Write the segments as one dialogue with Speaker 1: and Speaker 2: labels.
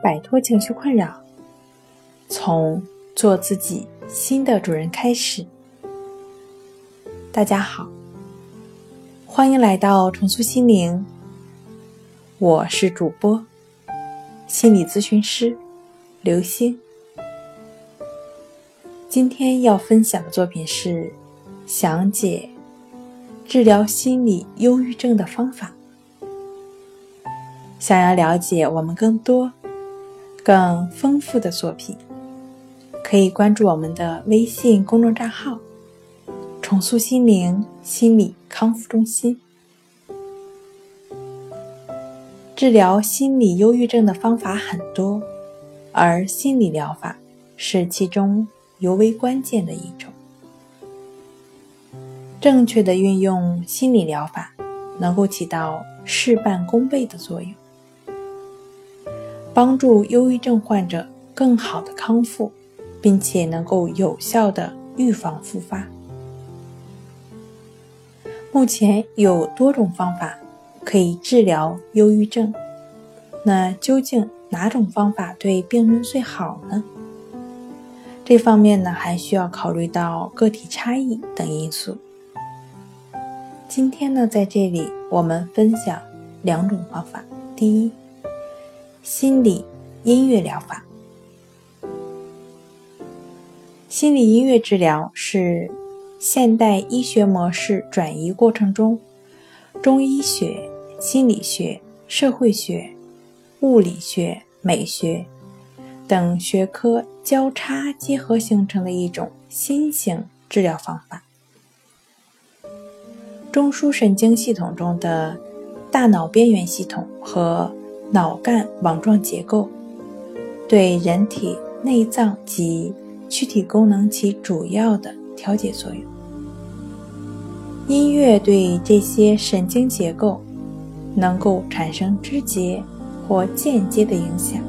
Speaker 1: 摆脱情绪困扰，从做自己新的主人开始。大家好，欢迎来到重塑心灵，我是主播心理咨询师刘星。今天要分享的作品是详解治疗心理忧郁症的方法。想要了解我们更多、更丰富的作品，可以关注我们的微信公众账号“重塑心灵心理康复中心”。治疗心理忧郁症的方法很多，而心理疗法是其中尤为关键的一种。正确的运用心理疗法，能够起到事半功倍的作用。帮助忧郁症患者更好的康复，并且能够有效的预防复发。目前有多种方法可以治疗忧郁症，那究竟哪种方法对病人最好呢？这方面呢，还需要考虑到个体差异等因素。今天呢，在这里我们分享两种方法，第一。心理音乐疗法，心理音乐治疗是现代医学模式转移过程中，中医学、心理学、社会学、物理学、美学等学科交叉结合形成的一种新型治疗方法。中枢神经系统中的大脑边缘系统和脑干网状结构对人体内脏及躯体功能起主要的调节作用。音乐对这些神经结构能够产生直接或间接的影响。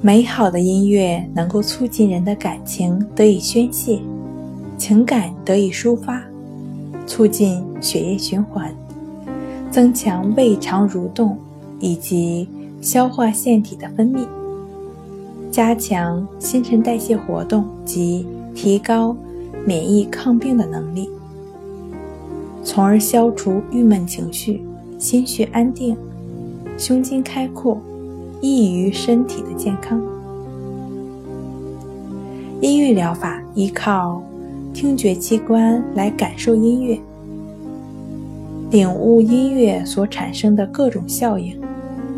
Speaker 1: 美好的音乐能够促进人的感情得以宣泄，情感得以抒发，促进血液循环。增强胃肠蠕动以及消化腺体的分泌，加强新陈代谢活动及提高免疫抗病的能力，从而消除郁闷情绪，心绪安定，胸襟开阔，益于身体的健康。音乐疗法依靠听觉器官来感受音乐。领悟音乐所产生的各种效应，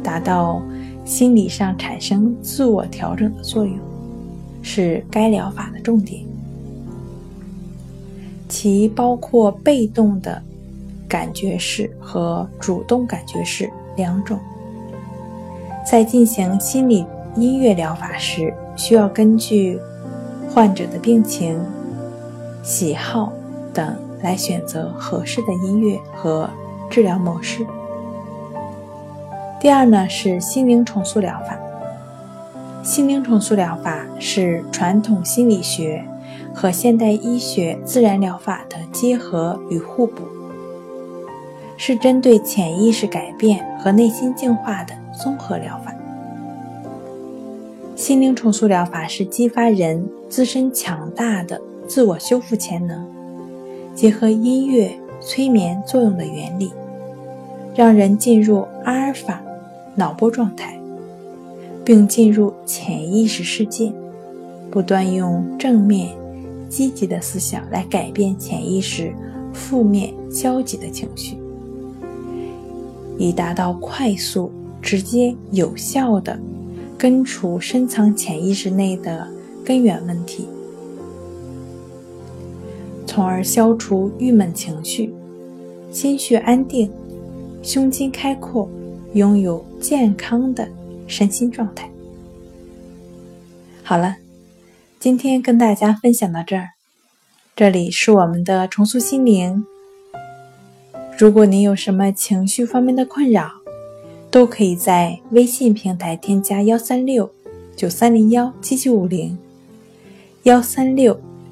Speaker 1: 达到心理上产生自我调整的作用，是该疗法的重点。其包括被动的感觉式和主动感觉式两种。在进行心理音乐疗法时，需要根据患者的病情、喜好等。来选择合适的音乐和治疗模式。第二呢是心灵重塑疗法。心灵重塑疗法是传统心理学和现代医学自然疗法的结合与互补，是针对潜意识改变和内心净化的综合疗法。心灵重塑疗法是激发人自身强大的自我修复潜能。结合音乐催眠作用的原理，让人进入阿尔法脑波状态，并进入潜意识世界，不断用正面、积极的思想来改变潜意识负面、消极的情绪，以达到快速、直接、有效的根除深藏潜意识内的根源问题。从而消除郁闷情绪，心绪安定，胸襟开阔，拥有健康的身心状态。好了，今天跟大家分享到这儿，这里是我们的重塑心灵。如果您有什么情绪方面的困扰，都可以在微信平台添加幺三六九三零幺七七五零幺三六。